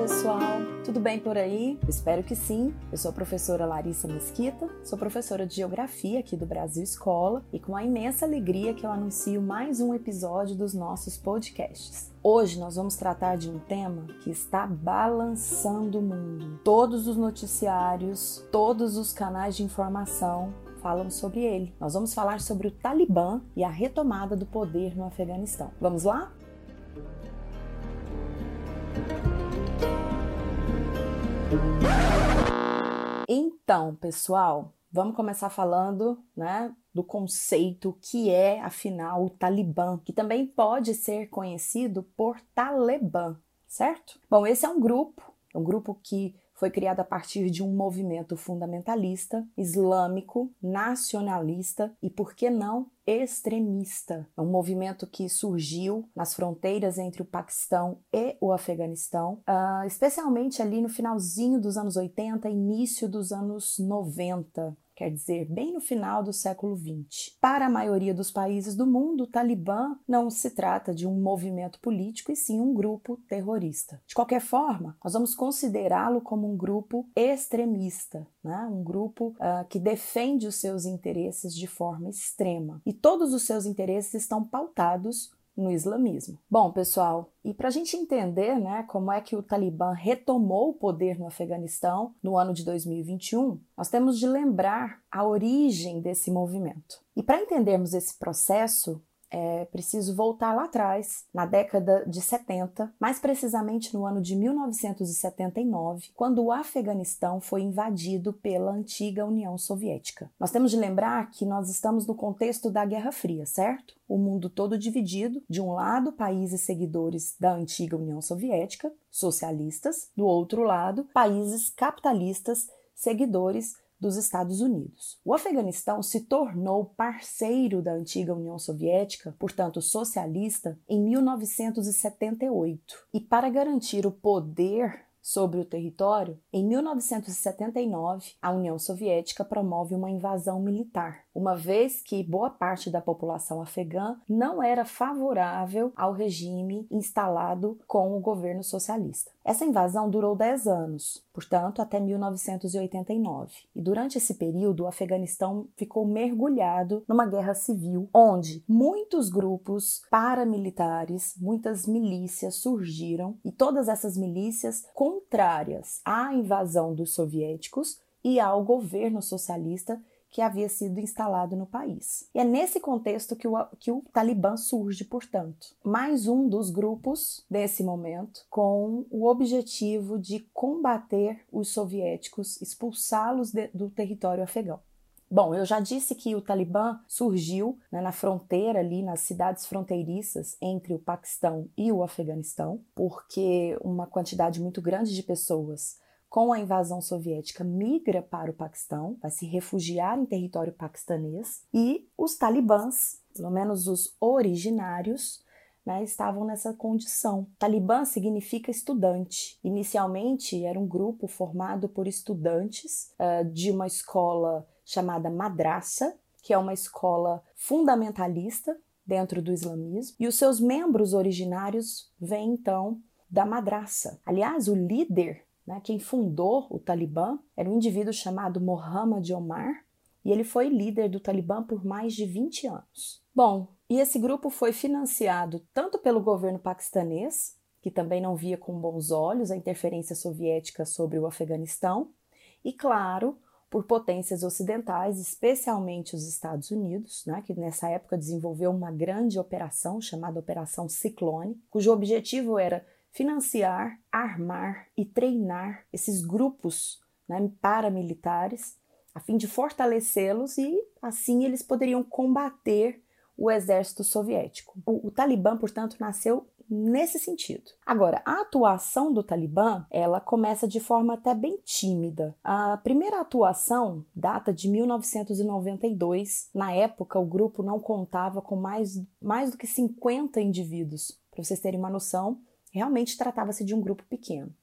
pessoal! Tudo bem por aí? espero que sim. Eu sou a professora Larissa Mesquita, sou professora de Geografia aqui do Brasil Escola e com a imensa alegria que eu anuncio mais um episódio dos nossos podcasts. Hoje nós vamos tratar de um tema que está balançando o mundo. Todos os noticiários, todos os canais de informação falam sobre ele. Nós vamos falar sobre o Talibã e a retomada do poder no Afeganistão. Vamos lá? Então, pessoal, vamos começar falando, né, do conceito que é, afinal, o Talibã, que também pode ser conhecido por Talibã, certo? Bom, esse é um grupo, um grupo que foi criado a partir de um movimento fundamentalista, islâmico, nacionalista e, por que não, extremista. É um movimento que surgiu nas fronteiras entre o Paquistão e o Afeganistão, uh, especialmente ali no finalzinho dos anos 80, início dos anos 90 quer dizer, bem no final do século XX. Para a maioria dos países do mundo, o Talibã não se trata de um movimento político e sim um grupo terrorista. De qualquer forma, nós vamos considerá-lo como um grupo extremista, né? um grupo uh, que defende os seus interesses de forma extrema. E todos os seus interesses estão pautados no islamismo. Bom, pessoal, e para a gente entender né, como é que o Talibã retomou o poder no Afeganistão no ano de 2021, nós temos de lembrar a origem desse movimento. E para entendermos esse processo, é preciso voltar lá atrás, na década de 70, mais precisamente no ano de 1979, quando o Afeganistão foi invadido pela antiga União Soviética. Nós temos de lembrar que nós estamos no contexto da Guerra Fria, certo? O mundo todo dividido, de um lado, países seguidores da antiga União Soviética, socialistas, do outro lado, países capitalistas, seguidores dos Estados Unidos. O Afeganistão se tornou parceiro da antiga União Soviética, portanto socialista, em 1978. E para garantir o poder sobre o território, em 1979, a União Soviética promove uma invasão militar, uma vez que boa parte da população afegã não era favorável ao regime instalado com o governo socialista. Essa invasão durou 10 anos, portanto, até 1989. E durante esse período, o Afeganistão ficou mergulhado numa guerra civil, onde muitos grupos paramilitares, muitas milícias surgiram, e todas essas milícias contrárias à invasão dos soviéticos e ao governo socialista que havia sido instalado no país. E é nesse contexto que o, que o Talibã surge, portanto. Mais um dos grupos desse momento com o objetivo de combater os soviéticos, expulsá-los do território afegão. Bom, eu já disse que o Talibã surgiu né, na fronteira ali, nas cidades fronteiriças entre o Paquistão e o Afeganistão, porque uma quantidade muito grande de pessoas com a invasão soviética, migra para o Paquistão, vai se refugiar em território paquistanês, e os talibãs, pelo menos os originários, né, estavam nessa condição. Talibã significa estudante. Inicialmente era um grupo formado por estudantes uh, de uma escola chamada Madrasa, que é uma escola fundamentalista dentro do islamismo, e os seus membros originários vêm então da madraça. Aliás, o líder né? Quem fundou o Talibã era um indivíduo chamado Mohammad Omar e ele foi líder do Talibã por mais de 20 anos. Bom, e esse grupo foi financiado tanto pelo governo paquistanês, que também não via com bons olhos a interferência soviética sobre o Afeganistão, e claro, por potências ocidentais, especialmente os Estados Unidos, né, que nessa época desenvolveu uma grande operação chamada Operação Ciclone, cujo objetivo era financiar, armar e treinar esses grupos né, paramilitares a fim de fortalecê-los e assim eles poderiam combater o exército soviético. O, o, Talibã, portanto, nasceu nesse sentido. Agora, a atuação do Talibã, ela começa de forma até bem tímida. A primeira atuação data de 1992. Na época, o grupo não contava com mais, mais do que 50 indivíduos. Para vocês terem uma noção, Realmente tratava-se de um grupo pequeno.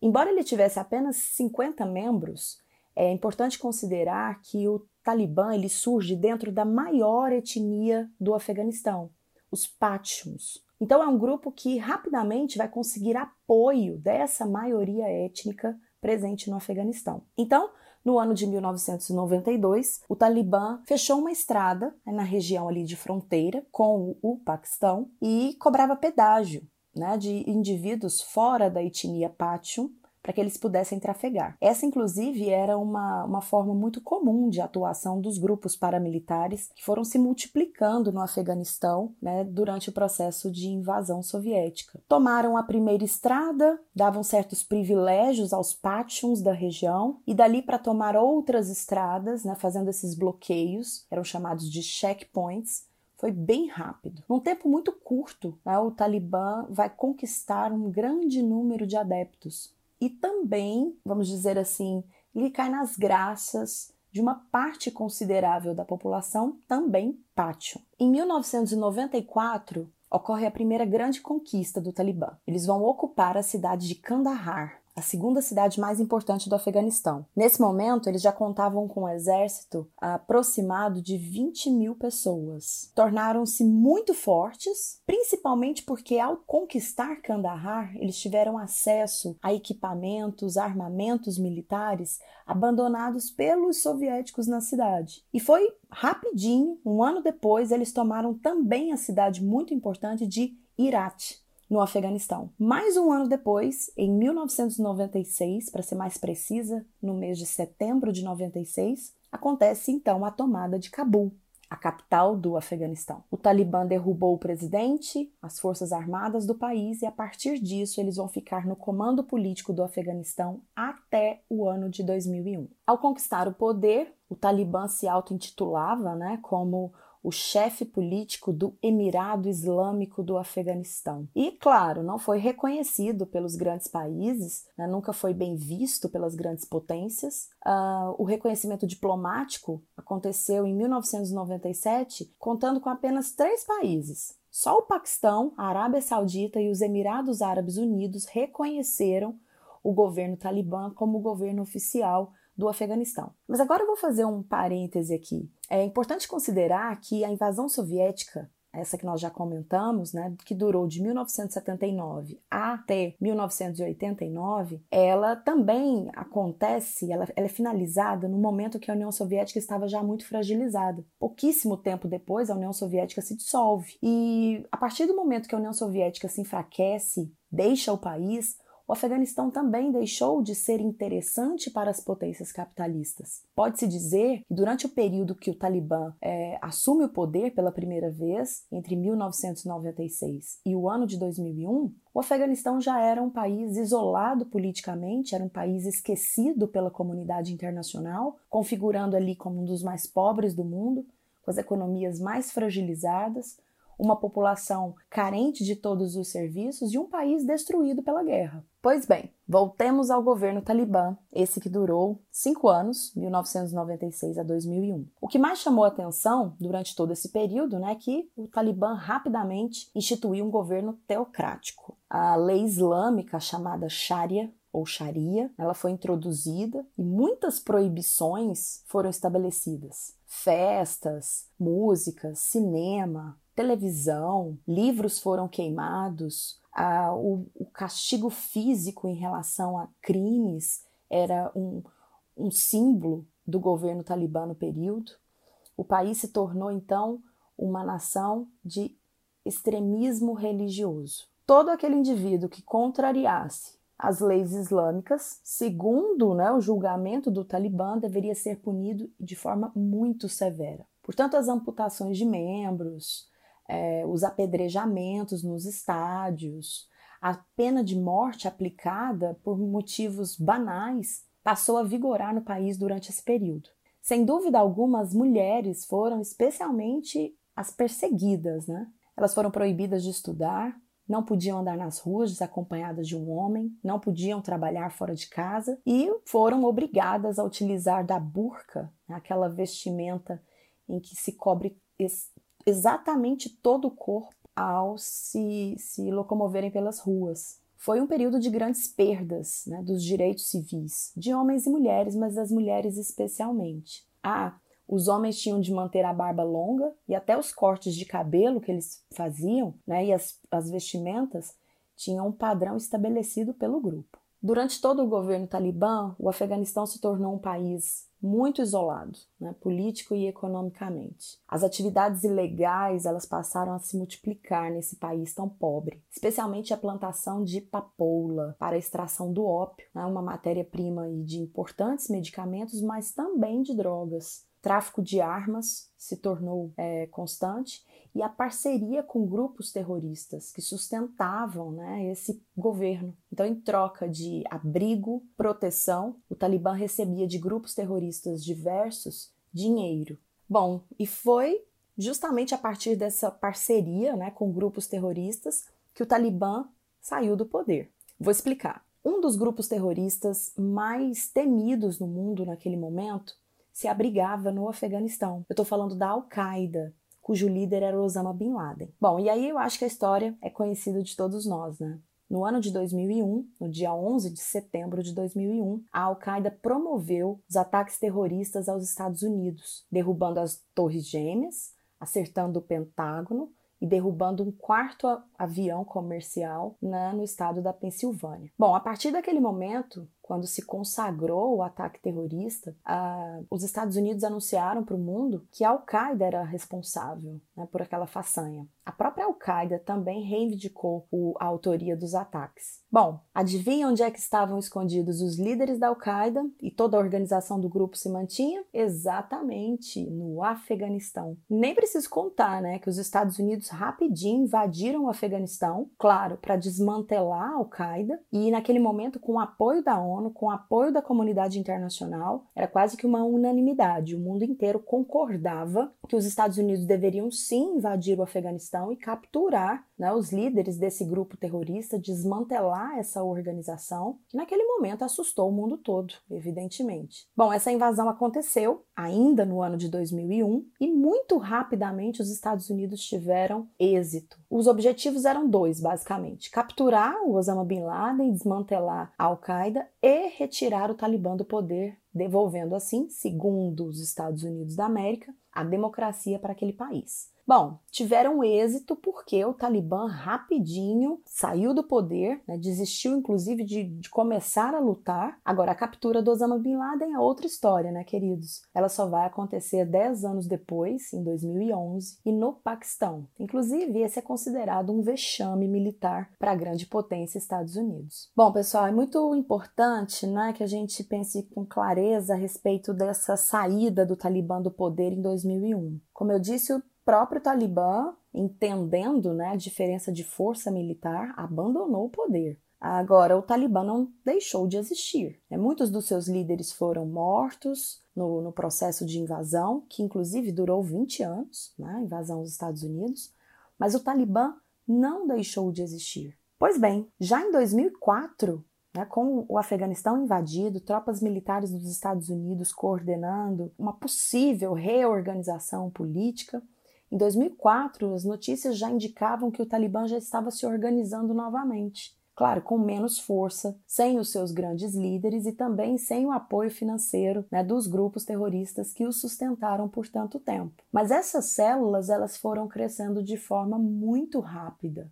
Embora ele tivesse apenas 50 membros, é importante considerar que o Talibã ele surge dentro da maior etnia do Afeganistão, os Pashtuns. Então é um grupo que rapidamente vai conseguir apoio dessa maioria étnica presente no Afeganistão. Então, no ano de 1992, o Talibã fechou uma estrada né, na região ali de fronteira com o Paquistão e cobrava pedágio né, de indivíduos fora da etnia Pachun para que eles pudessem trafegar. Essa, inclusive, era uma, uma forma muito comum de atuação dos grupos paramilitares que foram se multiplicando no Afeganistão né, durante o processo de invasão soviética. Tomaram a primeira estrada, davam certos privilégios aos Pachuns da região, e dali para tomar outras estradas, né, fazendo esses bloqueios, eram chamados de checkpoints, foi bem rápido. Num tempo muito curto, né, o Talibã vai conquistar um grande número de adeptos e também, vamos dizer assim, lhe cai nas graças de uma parte considerável da população, também pátio. Em 1994, ocorre a primeira grande conquista do Talibã. Eles vão ocupar a cidade de Kandahar, a segunda cidade mais importante do Afeganistão. Nesse momento, eles já contavam com um exército aproximado de 20 mil pessoas. Tornaram-se muito fortes, principalmente porque, ao conquistar Kandahar, eles tiveram acesso a equipamentos, armamentos militares abandonados pelos soviéticos na cidade. E foi rapidinho, um ano depois, eles tomaram também a cidade muito importante de Herat, no Afeganistão. Mais um ano depois, em 1996, para ser mais precisa, no mês de setembro de 96, acontece então a tomada de Cabul, a capital do Afeganistão. O Talibã derrubou o presidente, as forças armadas do país e a partir disso eles vão ficar no comando político do Afeganistão até o ano de 2001. Ao conquistar o poder, o Talibã se auto-intitulava né, como o chefe político do Emirado Islâmico do Afeganistão. E, claro, não foi reconhecido pelos grandes países, né, nunca foi bem visto pelas grandes potências. Uh, o reconhecimento diplomático aconteceu em 1997, contando com apenas três países. Só o Paquistão, a Arábia Saudita e os Emirados Árabes Unidos reconheceram o governo talibã como governo oficial do Afeganistão. Mas agora eu vou fazer um parêntese aqui. É importante considerar que a invasão soviética essa que nós já comentamos, né, que durou de 1979 até 1989, ela também acontece, ela, ela, é finalizada no momento que a União Soviética estava já muito fragilizada. Pouquíssimo tempo depois, a União Soviética se dissolve. E a partir do momento que a União Soviética se enfraquece, deixa o país, o Afeganistão também deixou de ser interessante para as potências capitalistas. Pode-se dizer que durante o período que o Talibã é, assume o poder pela primeira vez, entre 1996 e o ano de 2001, o Afeganistão já era um país isolado politicamente, era um país esquecido pela comunidade internacional, configurando ali como um dos mais pobres do mundo, com as economias mais fragilizadas, uma população carente de todos os serviços e um país destruído pela guerra. Pois bem, voltemos ao governo talibã, esse que durou cinco anos, 1996 a 2001. O que mais chamou atenção durante todo esse período né, é que o talibã rapidamente instituiu um governo teocrático. A lei islâmica chamada Sharia ou Sharia, ela foi introduzida e muitas proibições foram estabelecidas. Festas, músicas, cinema, televisão, livros foram queimados, a, o, o, castigo físico em relação a crimes era um, um símbolo do governo talibã no período. O país se tornou então uma nação de extremismo religioso. Todo aquele indivíduo que contrariasse as leis islâmicas, segundo né, o julgamento do Talibã, deveria ser punido de forma muito severa. Portanto, as amputações de membros, é, os apedrejamentos nos estádios, a pena de morte aplicada por motivos banais passou a vigorar no país durante esse período. Sem dúvida alguma, as mulheres foram especialmente as perseguidas, né? Elas foram proibidas de estudar, não podiam andar nas ruas desacompanhadas de um homem, não podiam trabalhar fora de casa e foram obrigadas a utilizar da burca, aquela vestimenta em que se cobre exatamente todo o corpo ao se, se locomoverem pelas ruas. Foi um período de grandes perdas né, dos direitos civis, de homens e mulheres, mas das mulheres especialmente. Ah, Os homens tinham de manter a barba longa e até os cortes de cabelo que eles faziam, né, e as, as vestimentas, tinham um padrão estabelecido pelo grupo. Durante todo o governo talibã, o Afeganistão se tornou um país muito isolado, né, político e economicamente. As atividades ilegais elas passaram a se multiplicar nesse país tão pobre, especialmente a plantação de papoula para a extração do ópio, né, uma matéria-prima de importantes medicamentos, mas também de drogas. Tráfico de armas se tornou é, constante e a parceria com grupos terroristas que sustentavam né, esse governo. Então, em troca de abrigo, proteção, o Talibã recebia de grupos terroristas diversos dinheiro. Bom, e foi justamente a partir dessa parceria né, com grupos terroristas que o Talibã saiu do poder. Vou explicar. Um dos grupos terroristas mais temidos no mundo naquele momento se abrigava no Afeganistão. Eu estou falando da Al-Qaeda, cujo líder era Osama Bin Laden. Bom, e aí eu acho que a história é conhecida de todos nós, né? No ano de 2001, no dia 11 de setembro de 2001, a Al-Qaeda promoveu os ataques terroristas aos Estados Unidos, derrubando as Torres Gêmeas, acertando o Pentágono e derrubando um quarto avião comercial né, no estado da Pensilvânia. Bom, a partir daquele momento, quando se consagrou o ataque terrorista, os Estados Unidos anunciaram para o mundo que a Al-Qaeda era responsável né, por aquela façanha. A própria Al-Qaeda também reivindicou o, a autoria dos ataques. Bom, adivinha onde é que estavam escondidos os líderes da Al-Qaeda e toda a organização do grupo se mantinha? Exatamente, no Afeganistão. Nem preciso contar, né, que os Estados Unidos rapidinho invadiram o Afeganistão, claro, para desmantelar a Al-Qaeda e naquele momento com o apoio da ONU com apoio da comunidade internacional, era quase que uma unanimidade. O mundo inteiro concordava que os Estados Unidos deveriam sim invadir o Afeganistão e capturar né, os líderes desse grupo terrorista, desmantelar essa organização, que naquele momento assustou o mundo todo, evidentemente. Bom, essa invasão aconteceu ainda no ano de 2001 e muito rapidamente os Estados Unidos tiveram êxito. Os objetivos eram dois, basicamente: capturar o Osama Bin Laden, desmantelar a Al-Qaeda e retirar o Talibã do poder, devolvendo assim, segundo os Estados Unidos da América, a democracia para aquele país. Bom, tiveram êxito porque o Talibã rapidinho saiu do poder, né, desistiu inclusive de, de, começar a lutar. Agora, a captura do Osama Bin Laden é outra história, né, queridos? Ela só vai acontecer 10 anos depois, em 2011, e no Paquistão. Inclusive, esse é considerado um vexame militar para a grande potência Estados Unidos. Bom, pessoal, é muito importante né, que a gente pense com clareza a respeito dessa saída do Talibã do poder em 2001. Como eu disse, o próprio Talibã, entendendo né, a diferença de força militar, abandonou o poder. Agora, o Talibã não deixou de existir. Né? Muitos dos seus líderes foram mortos no, no, processo de invasão, que inclusive durou 20 anos né, invasão aos Estados Unidos, mas o Talibã não deixou de existir. Pois bem, já em 2004, né, com o Afeganistão invadido, tropas militares dos Estados Unidos coordenando uma possível reorganização política, em 2004, as notícias já indicavam que o Talibã já estava se organizando novamente. Claro, com menos força, sem os seus grandes líderes e também sem o apoio financeiro né, dos grupos terroristas que o sustentaram por tanto tempo. Mas essas células elas foram crescendo de forma muito rápida.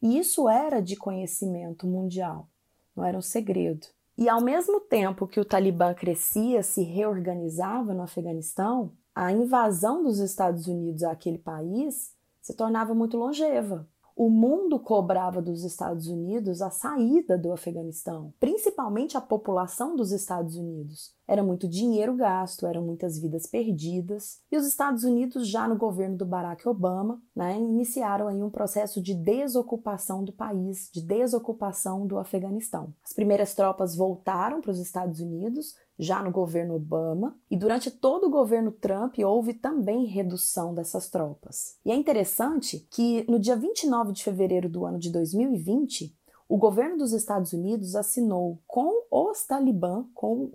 E isso era de conhecimento mundial, não era um segredo. E ao mesmo tempo que o Talibã crescia, se reorganizava no Afeganistão, a invasão dos Estados Unidos àquele país se tornava muito longeva. O mundo cobrava dos Estados Unidos a saída do Afeganistão, principalmente a população dos Estados Unidos. Era muito dinheiro gasto, eram muitas vidas perdidas, e os Estados Unidos, já no governo do Barack Obama, né, iniciaram aí um processo de desocupação do país, de desocupação do Afeganistão. As primeiras tropas voltaram para os Estados Unidos, já no governo Obama, e durante todo o governo Trump houve também redução dessas tropas. E é interessante que no dia 29 de fevereiro do ano de 2020, o governo dos Estados Unidos assinou com os Talibã, com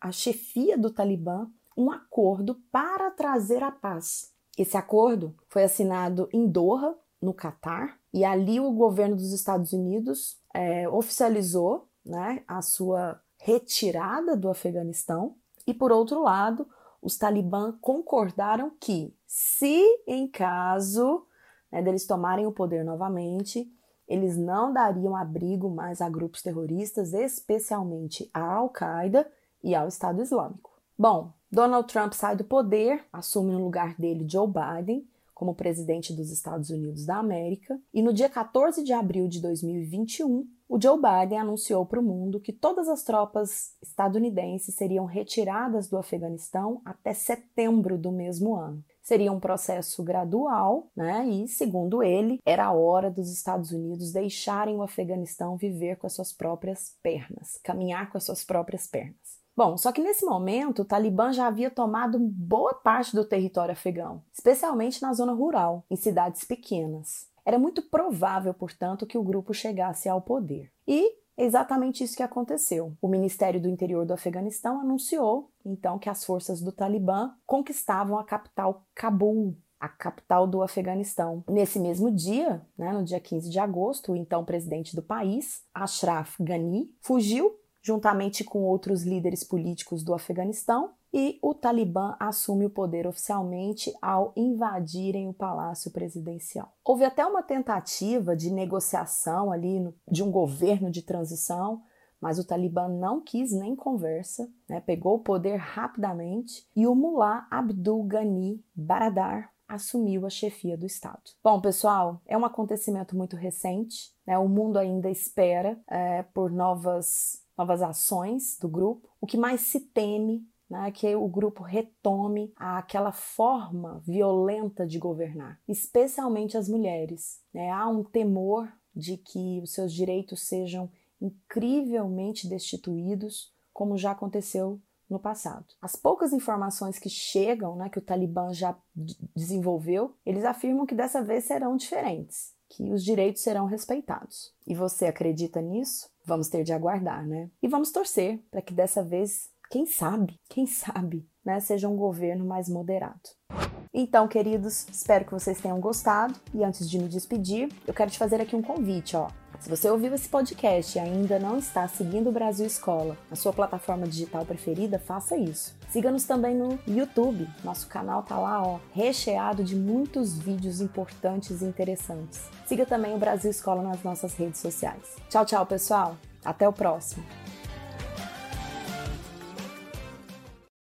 a chefia do Talibã, um acordo para trazer a paz. Esse acordo foi assinado em Doha, no Catar, e ali o governo dos Estados Unidos é, oficializou né, a sua retirada do Afeganistão, e por outro lado, os talibã concordaram que, se em caso né, deles tomarem o poder novamente, eles não dariam abrigo mais a grupos terroristas, especialmente à Al-Qaeda e ao Estado Islâmico. Bom, Donald Trump sai do poder, assume no lugar dele Joe Biden como presidente dos Estados Unidos da América, e no dia 14 de abril de 2021, o Joe Biden anunciou para o mundo que todas as tropas estadunidenses seriam retiradas do Afeganistão até setembro do mesmo ano. Seria um processo gradual, né? E, segundo ele, era a hora dos Estados Unidos deixarem o Afeganistão viver com as suas próprias pernas, caminhar com as suas próprias pernas. Bom, só que nesse momento o Talibã já havia tomado boa parte do território afegão, especialmente na zona rural, em cidades pequenas. Era muito provável, portanto, que o grupo chegasse ao poder. E exatamente isso que aconteceu. O Ministério do Interior do Afeganistão anunciou, então, que as forças do Talibã conquistavam a capital Cabul, a capital do Afeganistão. Nesse mesmo dia, né, no dia 15 de agosto, o então presidente do país, Ashraf Ghani, fugiu juntamente com outros líderes políticos do Afeganistão e o Talibã assume o poder oficialmente ao invadirem o palácio presidencial. Houve até uma tentativa de negociação ali no, de um governo de transição, mas o Talibã não quis nem conversa, né? pegou o poder rapidamente e o Mullah Abdul Ghani Baradar assumiu a chefia do Estado. Bom, pessoal, é um acontecimento muito recente, né? o mundo ainda espera é, por novas, novas ações do grupo. O que mais se teme né, que o grupo retome aquela forma violenta de governar, especialmente as mulheres. Né? Há um temor de que os seus direitos sejam incrivelmente destituídos, como já aconteceu no passado. As poucas informações que chegam, né, que o Talibã já desenvolveu, eles afirmam que dessa vez serão diferentes, que os direitos serão respeitados. E você acredita nisso? Vamos ter de aguardar, né? E vamos torcer para que dessa vez quem sabe, quem sabe, né, seja um governo mais moderado. Então, queridos, espero que vocês tenham gostado e antes de me despedir, eu quero te fazer aqui um convite, ó. Se você ouviu esse podcast e ainda não está seguindo o Brasil Escola na sua plataforma digital preferida, faça isso. Siga-nos também no YouTube. Nosso canal tá lá, ó, recheado de muitos vídeos importantes e interessantes. Siga também o Brasil Escola nas nossas redes sociais. Tchau, tchau, pessoal. Até o próximo.